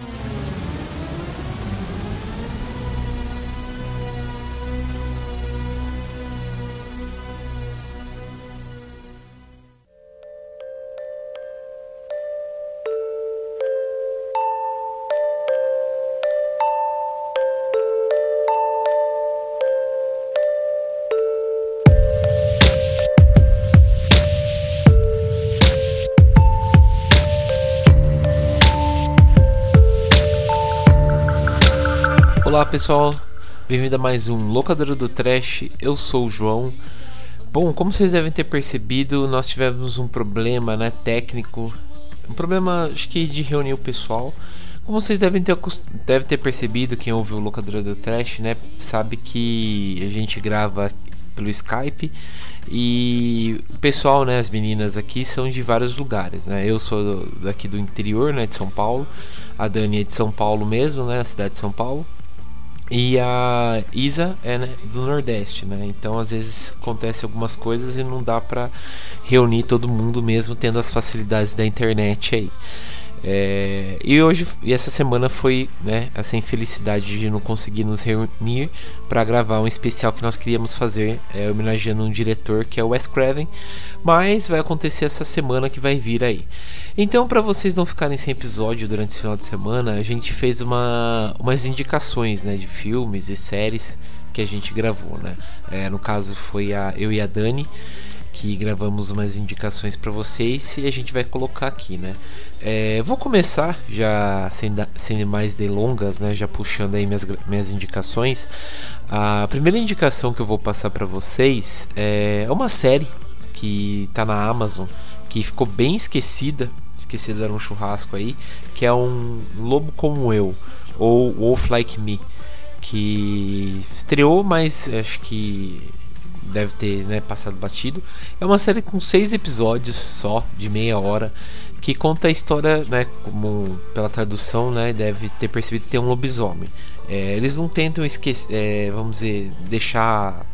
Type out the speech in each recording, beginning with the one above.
you Olá pessoal, bem-vindo a mais um Locadora do Trash. Eu sou o João. Bom, como vocês devem ter percebido, nós tivemos um problema, né, técnico, um problema acho que de reunir o pessoal. Como vocês devem ter, deve ter percebido, quem ouviu o Locadora do Trash, né, sabe que a gente grava pelo Skype e o pessoal, né, as meninas aqui são de vários lugares, né? Eu sou daqui do interior, né, de São Paulo. A Dani é de São Paulo mesmo, né, a cidade de São Paulo. E a Isa é né, do Nordeste, né? Então às vezes acontece algumas coisas e não dá para reunir todo mundo mesmo tendo as facilidades da internet aí. É, e hoje e essa semana foi né, essa infelicidade de não conseguir nos reunir para gravar um especial que nós queríamos fazer é, homenageando um diretor que é o Wes Craven, mas vai acontecer essa semana que vai vir aí. Então, para vocês não ficarem sem episódio durante esse final de semana, a gente fez uma, umas indicações né, de filmes e séries que a gente gravou, né? É, no caso foi a eu e a Dani que gravamos umas indicações para vocês e a gente vai colocar aqui, né? É, vou começar já sem, sem mais delongas, né? Já puxando aí minhas, minhas indicações. A primeira indicação que eu vou passar para vocês é uma série que tá na Amazon que ficou bem esquecida, esquecida era um churrasco aí, que é um Lobo como eu ou Wolf Like Me, que estreou, mas acho que deve ter né, passado batido. É uma série com seis episódios só, de meia hora, que conta a história, né, como pela tradução, né, deve ter percebido que tem um lobisomem. É, eles não tentam esquecer, é, vamos dizer, deixar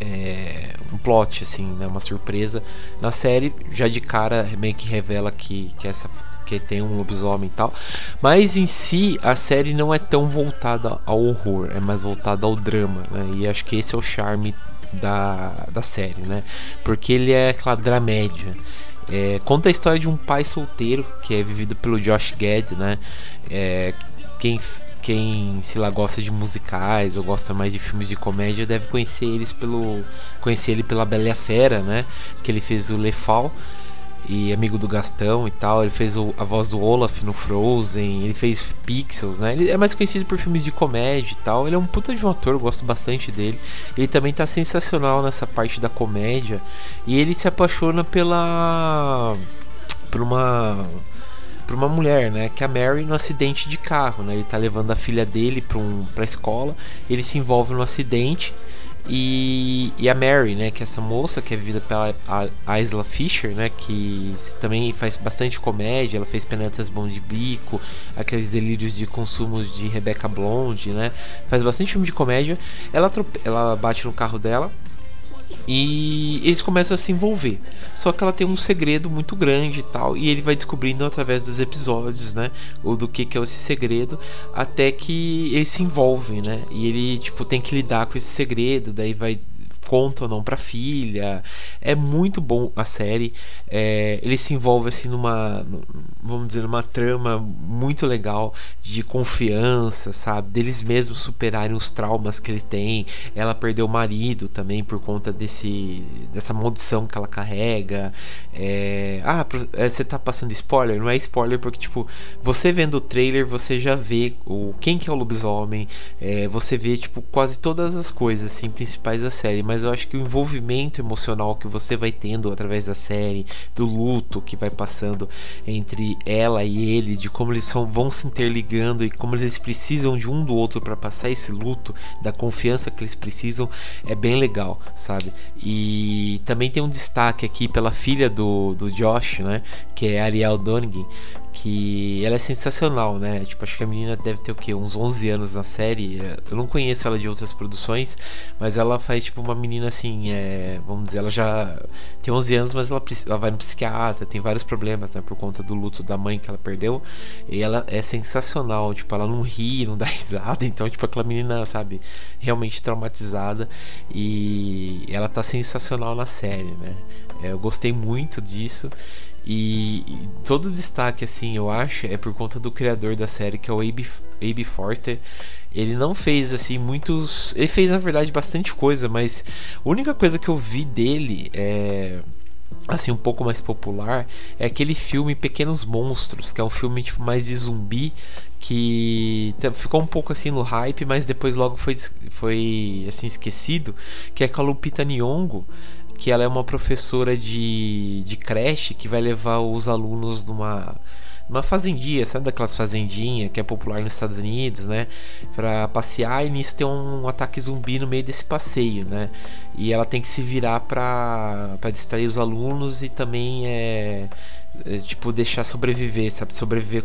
é, um plot, assim, né, uma surpresa na série. Já de cara meio que revela que, que essa tem um lobisomem e tal. Mas em si a série não é tão voltada ao horror, é mais voltada ao drama, né? E acho que esse é o charme da, da série, né? Porque ele é aquela dramédia. É, conta a história de um pai solteiro que é vivido pelo Josh Gad, né? É, quem quem se lá gosta de musicais ou gosta mais de filmes de comédia deve conhecer eles pelo conhecer ele pela Bela e a Fera, né? Que ele fez o Le Fall e amigo do Gastão e tal. Ele fez o, a voz do Olaf no Frozen, ele fez Pixels, né? Ele é mais conhecido por filmes de comédia e tal. Ele é um puta de um ator, gosto bastante dele. Ele também tá sensacional nessa parte da comédia. E ele se apaixona pela. por uma para uma mulher, né, que é a Mary no acidente de carro, né? Ele tá levando a filha dele para um, para escola, ele se envolve no acidente e, e, a Mary, né, que é essa moça que é vivida pela a Isla Fisher, né, que também faz bastante comédia, ela fez Penetras Bom de Bico, aqueles delírios de consumos de Rebecca Blonde, né, faz bastante filme de comédia. Ela, ela bate no carro dela e eles começam a se envolver. Só que ela tem um segredo muito grande e tal. E ele vai descobrindo através dos episódios, né? Ou do que, que é esse segredo. Até que eles se envolvem, né? E ele, tipo, tem que lidar com esse segredo. Daí vai conta ou não para filha. É muito bom a série. É, ele se envolve assim numa, vamos dizer, numa trama muito legal de confiança, sabe? Deles mesmos superarem os traumas que eles têm. Ela perdeu o marido também por conta desse dessa maldição que ela carrega. É, ah, é, você tá passando spoiler? Não é spoiler porque tipo você vendo o trailer você já vê o quem que é o lobisomem. É, você vê tipo quase todas as coisas assim principais da série, mas mas eu acho que o envolvimento emocional que você vai tendo através da série, do luto que vai passando entre ela e ele, de como eles são, vão se interligando e como eles precisam de um do outro para passar esse luto, da confiança que eles precisam, é bem legal, sabe? E também tem um destaque aqui pela filha do, do Josh, né? Que é Ariel Donegan, que ela é sensacional, né? Tipo, acho que a menina deve ter o quê? Uns 11 anos na série. Eu não conheço ela de outras produções, mas ela faz tipo uma menina assim, é, vamos dizer, ela já tem 11 anos, mas ela, ela vai no psiquiatra, tem vários problemas, né, por conta do luto da mãe que ela perdeu. E ela é sensacional, tipo, ela não ri, não dá risada, então tipo aquela menina, sabe, realmente traumatizada e ela tá sensacional na série, né? É, eu gostei muito disso. E, e, todo destaque, assim, eu acho, é por conta do criador da série, que é o Abe, Abe Forster. Ele não fez, assim, muitos. Ele fez, na verdade, bastante coisa, mas a única coisa que eu vi dele é. Assim, um pouco mais popular é aquele filme Pequenos Monstros, que é um filme tipo mais de zumbi que ficou um pouco assim no hype, mas depois logo foi, foi assim esquecido, que é com a Lupita Nyong'o, que ela é uma professora de, de creche que vai levar os alunos numa uma fazendinha, sabe daquelas fazendinhas que é popular nos Estados Unidos, né? Pra passear e nisso tem um ataque zumbi no meio desse passeio, né? E ela tem que se virar pra, pra distrair os alunos e também é, é tipo deixar sobreviver, sabe? Sobreviver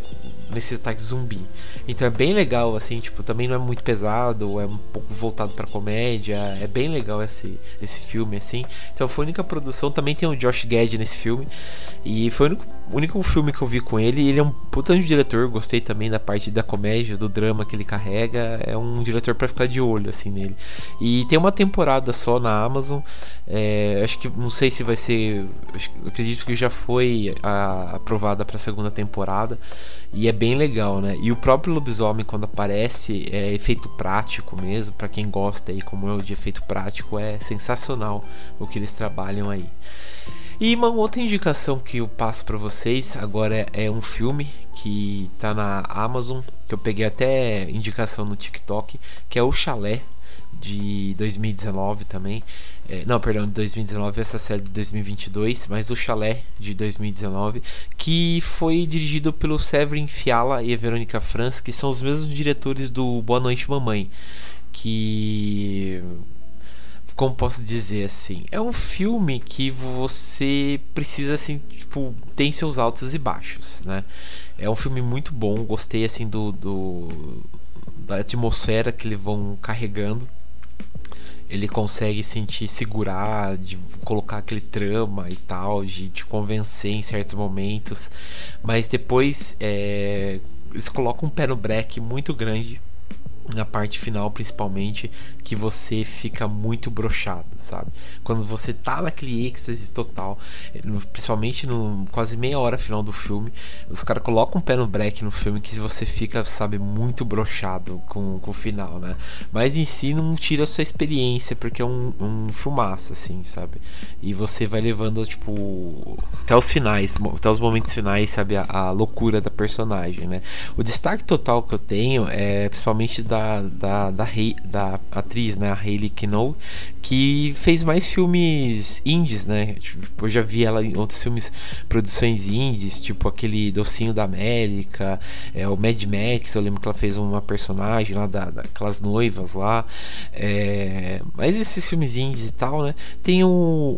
nesse ataque zumbi. Então é bem legal, assim, tipo, também não é muito pesado, é um pouco voltado pra comédia, é bem legal esse, esse filme, assim. Então foi a única produção, também tem o Josh Gad nesse filme, e foi o único, único filme que eu vi com ele, ele é um puta de diretor, gostei também da parte da comédia, do drama que ele carrega, é um diretor para ficar de olho, assim, nele. E tem uma temporada só na Amazon, é, acho que, não sei se vai ser, acredito que já foi a, aprovada pra segunda temporada, e é bem legal, né? E o próprio lobisomem, quando aparece, é efeito prático mesmo. para quem gosta aí, como eu, de efeito prático, é sensacional o que eles trabalham aí. E uma outra indicação que eu passo para vocês agora é, é, um filme que tá na Amazon, que eu peguei até indicação no TikTok, que é o Chalé de 2019 também. É, não, perdão, de 2019, essa série de 2022, mas o Chalé de 2019, que foi dirigido pelo Severin Fiala e a Verônica Franz, que são os mesmos diretores do Boa Noite Mamãe, que como posso dizer assim, é um filme que você precisa assim, tipo, tem seus altos e baixos, né? É um filme muito bom, gostei assim do, do da atmosfera que eles vão carregando ele consegue sentir segurar, de colocar aquele trama e tal, de te convencer em certos momentos, mas depois é, eles colocam um pé no breque muito grande na parte final principalmente que você fica muito brochado, sabe? Quando você tá naquele êxtase total, principalmente no quase meia hora final do filme, os caras colocam um pé no break no filme que você fica, sabe, muito brochado com, com o final, né? Mas em si não tira a sua experiência, porque é um, um assim, sabe? E você vai levando, tipo, até os finais, até os momentos finais, sabe? A, a loucura da personagem, né? O destaque total que eu tenho é principalmente da, da, da, rei, da atriz, né, a Hayley Kinoe, que fez mais filmes indies, né? Tipo, eu já vi ela em outros filmes, produções indies, tipo aquele Docinho da América, é, o Mad Max, eu lembro que ela fez uma personagem lá da, daquelas noivas lá. É, mas esses filmes indies e tal, né? Tem o,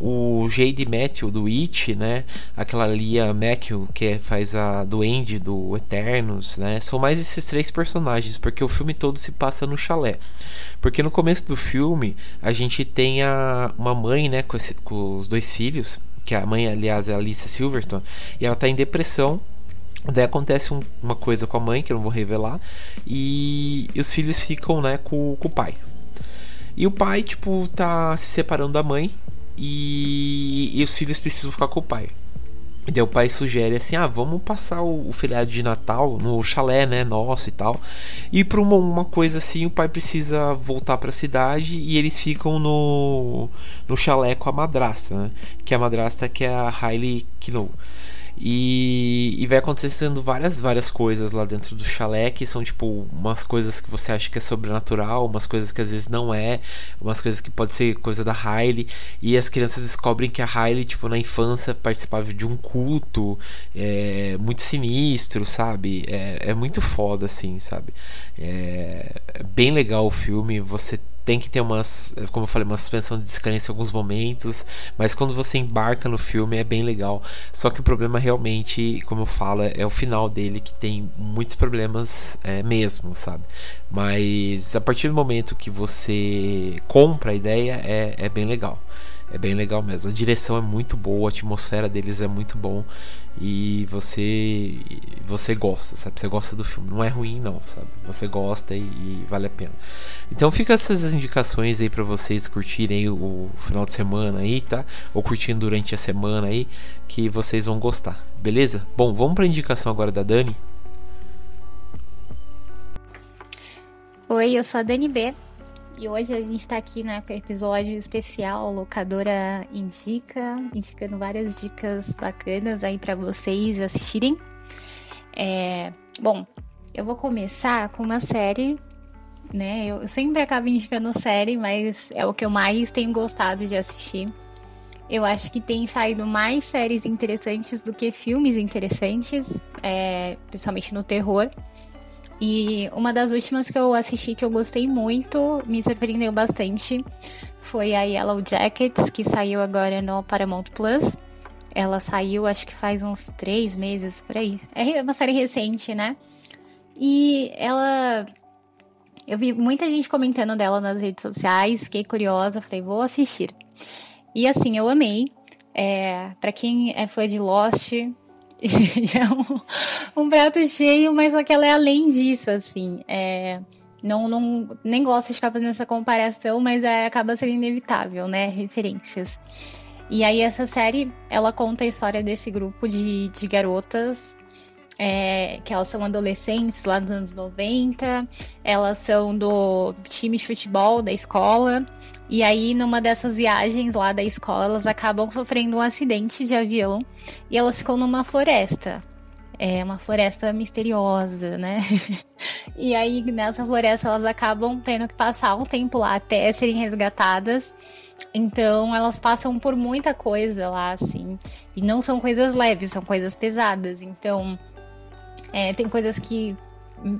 o Jade Matthew do It, né? Aquela Lia Matthew que faz a Duende do Eternos, né? São mais esses três personagens, porque o filme todo se passa no chalé. Porque no começo do filme a gente tem a, uma mãe, né, com, esse, com os dois filhos, que a mãe, aliás, é a Alicia Silverstone, e ela está em depressão Daí acontece um, uma coisa com a mãe, que eu não vou revelar, e, e os filhos ficam, né, com, com, o pai. E o pai, tipo, tá se separando da mãe, e, e os filhos precisam ficar com o pai. E daí o pai sugere assim: ah, vamos passar o, o, feriado de Natal no chalé, né? Nosso e tal. E por uma, uma coisa assim, o pai precisa voltar para a cidade e eles ficam no, no chalé com a madrasta, né? Que é a madrasta que é a Hailey Kino. E, e vai acontecendo várias, várias coisas lá dentro do chalé que são tipo umas coisas que você acha que é sobrenatural, umas coisas que às vezes não é, umas coisas que pode ser coisa da Riley. E as crianças descobrem que a Riley, tipo, na infância participava de um culto é, muito sinistro, sabe? É, é muito foda, assim, sabe? É, é bem legal o filme, você tem que ter umas, como eu falei, uma suspensão de descrença em alguns momentos, mas quando você embarca no filme é bem legal. Só que o problema realmente, como eu falo, é o final dele que tem muitos problemas é, mesmo, sabe? Mas a partir do momento que você compra a ideia, é, é bem legal. É bem legal mesmo. A direção é muito boa, a atmosfera deles é muito bom e você você gosta, sabe? Você gosta do filme. Não é ruim não, sabe? Você gosta e, e vale a pena. Então fica essas indicações aí para vocês curtirem o, final de semana aí, tá? Ou curtindo durante a semana aí, que vocês vão gostar. Beleza? Bom, vamos para indicação agora da Dani. Oi, eu sou a Dani B. E hoje a gente está aqui né, com o episódio especial Locadora Indica, indicando várias dicas bacanas aí para vocês assistirem. É, bom, eu vou começar com uma série, né? Eu, eu sempre acabo indicando série, mas é o que eu mais tenho gostado de assistir. Eu acho que tem saído mais séries interessantes do que filmes interessantes, é, principalmente no terror. E uma das últimas que eu assisti que eu gostei muito, me surpreendeu bastante, foi a Yellow Jackets, que saiu agora no Paramount Plus. Ela saiu, acho que faz uns três meses por aí. É uma série recente, né? E ela. Eu vi muita gente comentando dela nas redes sociais, fiquei curiosa, falei, vou assistir. E assim, eu amei. É, para quem é fã de Lost, é um, um, prato cheio, mas só que ela é além disso, assim. É, não, não, nem gosto de ficar fazendo essa comparação, mas é, acaba sendo inevitável, né? Referências. E aí essa série, ela conta a história desse grupo de, de garotas é, que elas são adolescentes lá dos anos 90, elas são do time de futebol da escola, e aí, numa dessas viagens lá da escola, elas acabam sofrendo um acidente de avião e elas ficam numa floresta. É uma floresta misteriosa, né? e aí, nessa floresta, elas acabam tendo que passar um tempo lá até serem resgatadas. Então, elas passam por muita coisa lá, assim. E não são coisas leves, são coisas pesadas. Então, é, tem coisas que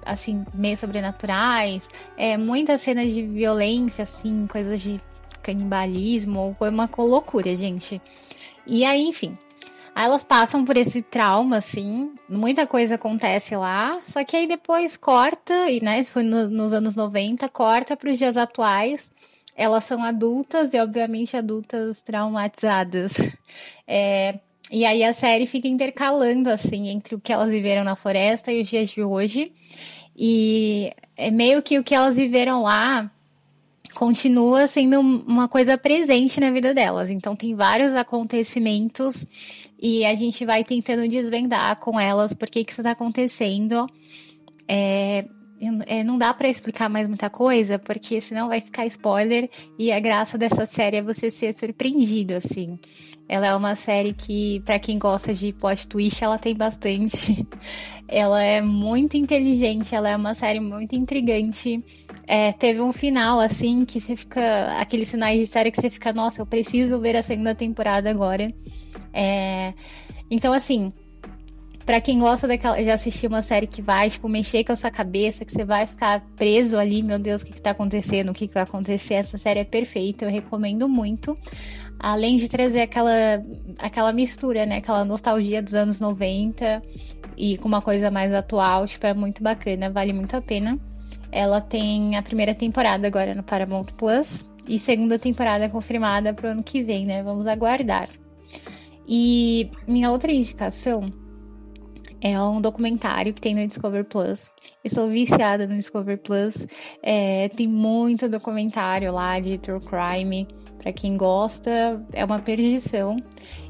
assim, meio sobrenaturais, é, muitas cenas de violência, assim, coisas de canibalismo, foi uma loucura, gente. E aí, enfim, aí elas passam por esse trauma, assim, muita coisa acontece lá, só que aí depois corta, e né, isso foi no, nos anos 90, corta para os dias atuais. Elas são adultas e, obviamente, adultas traumatizadas. É, e aí a série fica intercalando, assim, entre o que elas viveram na floresta e os dias de hoje. E é meio que o que elas viveram lá continua sendo uma coisa presente na vida delas. Então tem vários acontecimentos e a gente vai tentando desvendar com elas por que, que isso está acontecendo. É, é, não dá para explicar mais muita coisa, porque senão vai ficar spoiler. E a graça dessa série é você ser surpreendido, assim. Ela é uma série que, para quem gosta de plot twist, ela tem bastante. ela é muito inteligente, ela é uma série muito intrigante. É, teve um final, assim, que você fica. Aqueles sinais de série que você fica, nossa, eu preciso ver a segunda temporada agora. É, então, assim, para quem gosta daquela, de assistir uma série que vai, tipo, mexer com a sua cabeça, que você vai ficar preso ali, meu Deus, o que, que tá acontecendo, o que, que vai acontecer, essa série é perfeita, eu recomendo muito. Além de trazer aquela, aquela mistura, né? Aquela nostalgia dos anos 90 e com uma coisa mais atual, tipo, é muito bacana, vale muito a pena. Ela tem a primeira temporada agora no Paramount Plus e segunda temporada confirmada pro ano que vem, né? Vamos aguardar. E minha outra indicação é um documentário que tem no Discover Plus. Eu sou viciada no Discover Plus. É, tem muito documentário lá de true crime. Para quem gosta, é uma perdição.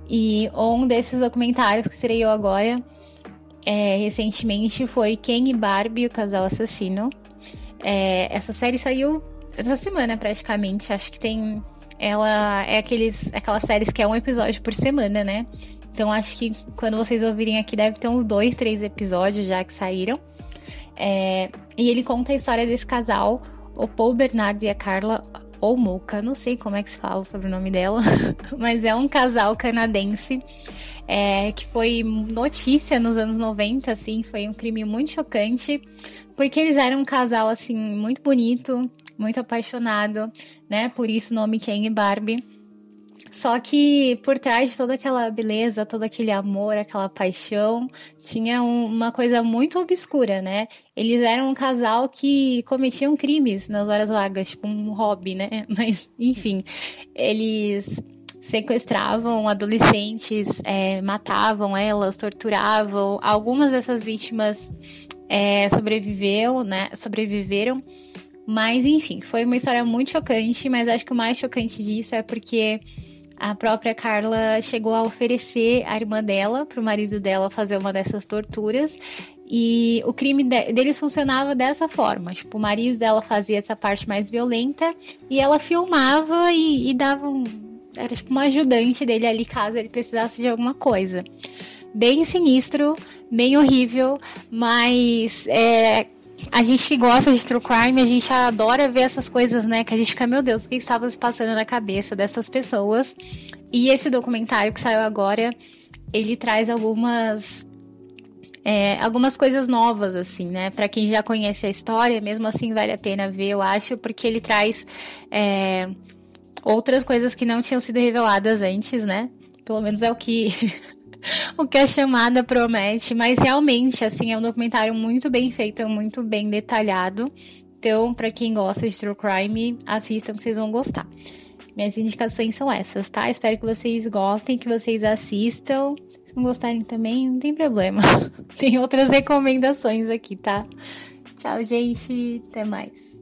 E um desses documentários que serei eu agora, é, recentemente, foi Ken e Barbie, o casal assassino. É, essa série saiu essa semana praticamente. Acho que tem. Ela é aqueles, aquelas séries que é um episódio por semana, né? Então acho que quando vocês ouvirem aqui deve ter uns dois, três episódios já que saíram. É, e ele conta a história desse casal, o Paul Bernard e a Carla ou Mocha, não sei como é que se fala sobre o nome dela, mas é um casal canadense é, que foi notícia nos anos 90, assim, foi um crime muito chocante, porque eles eram um casal, assim, muito bonito, muito apaixonado, né? Por isso o nome Ken e Barbie. Só que por trás de toda aquela beleza, todo aquele amor, aquela paixão, tinha um, uma coisa muito obscura, né? Eles eram um casal que cometiam crimes nas horas vagas, tipo um hobby, né? Mas, enfim, eles sequestravam adolescentes, é, matavam elas, torturavam. Algumas dessas vítimas é, sobreviveu, né? Sobreviveram. Mas, enfim, foi uma história muito chocante, mas acho que o mais chocante disso é porque a própria Carla chegou a oferecer a irmã dela para o marido dela fazer uma dessas torturas. E o crime de deles funcionava dessa forma: tipo, o marido dela fazia essa parte mais violenta e ela filmava e, e dava um. Era tipo uma ajudante dele ali caso ele precisasse de alguma coisa. Bem sinistro, bem horrível, mas é, a gente gosta de true crime, a gente adora ver essas coisas, né? Que a gente fica, meu Deus, o que estava se passando na cabeça dessas pessoas? E esse documentário que saiu agora, ele traz algumas é, algumas coisas novas, assim, né? Para quem já conhece a história, mesmo assim vale a pena ver, eu acho, porque ele traz é, outras coisas que não tinham sido reveladas antes, né? Pelo menos é o que o que a chamada promete, mas realmente, assim, é um documentário muito bem feito, muito bem detalhado. Então, para quem gosta de true crime, assistam que vocês vão gostar. Minhas indicações são essas, tá? Espero que vocês gostem, que vocês assistam. Se não gostarem também, não tem problema. tem outras recomendações aqui, tá? Tchau, gente. Até mais.